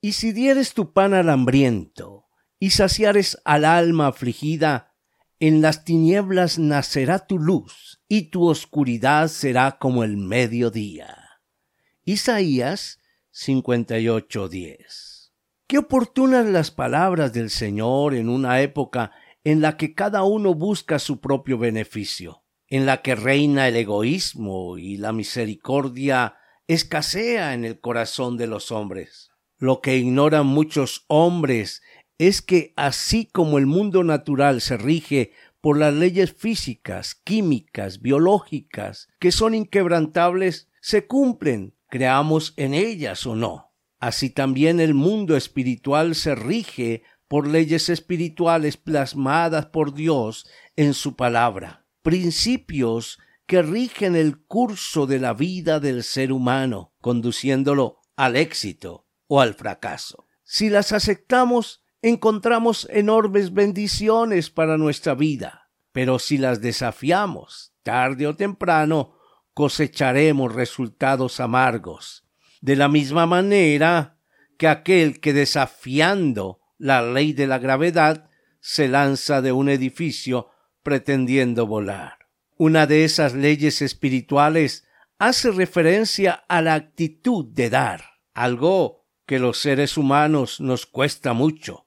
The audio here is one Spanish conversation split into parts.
Y si dieres tu pan al hambriento, y saciares al alma afligida, en las tinieblas nacerá tu luz, y tu oscuridad será como el mediodía. Isaías 58:10. Qué oportunas las palabras del Señor en una época en la que cada uno busca su propio beneficio, en la que reina el egoísmo y la misericordia escasea en el corazón de los hombres. Lo que ignoran muchos hombres es que así como el mundo natural se rige por las leyes físicas, químicas, biológicas, que son inquebrantables, se cumplen, creamos en ellas o no. Así también el mundo espiritual se rige por leyes espirituales plasmadas por Dios en su palabra, principios que rigen el curso de la vida del ser humano, conduciéndolo al éxito o al fracaso. Si las aceptamos, encontramos enormes bendiciones para nuestra vida, pero si las desafiamos, tarde o temprano, cosecharemos resultados amargos. De la misma manera que aquel que desafiando la ley de la gravedad se lanza de un edificio pretendiendo volar. Una de esas leyes espirituales hace referencia a la actitud de dar, algo que los seres humanos nos cuesta mucho.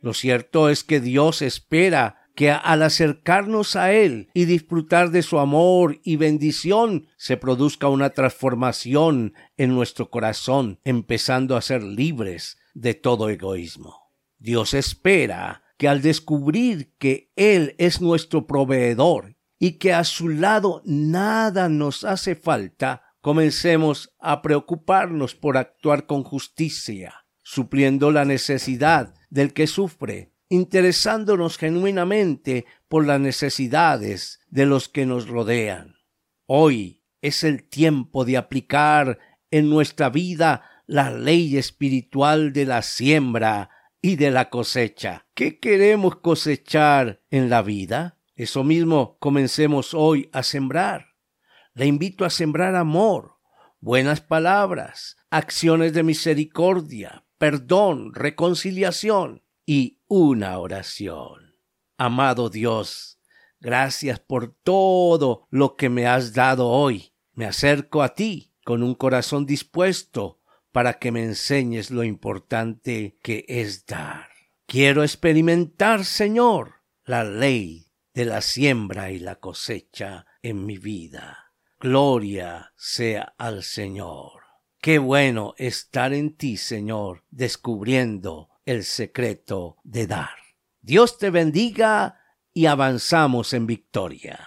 Lo cierto es que Dios espera que al acercarnos a Él y disfrutar de su amor y bendición se produzca una transformación en nuestro corazón, empezando a ser libres de todo egoísmo. Dios espera que al descubrir que Él es nuestro proveedor y que a su lado nada nos hace falta, comencemos a preocuparnos por actuar con justicia, supliendo la necesidad del que sufre, interesándonos genuinamente por las necesidades de los que nos rodean. Hoy es el tiempo de aplicar en nuestra vida la ley espiritual de la siembra y de la cosecha. ¿Qué queremos cosechar en la vida? Eso mismo comencemos hoy a sembrar. Le invito a sembrar amor, buenas palabras, acciones de misericordia, perdón, reconciliación y una oración. Amado Dios, gracias por todo lo que me has dado hoy. Me acerco a ti con un corazón dispuesto para que me enseñes lo importante que es dar. Quiero experimentar, Señor, la ley de la siembra y la cosecha en mi vida. Gloria sea al Señor. Qué bueno estar en ti, Señor, descubriendo el secreto de dar. Dios te bendiga y avanzamos en victoria.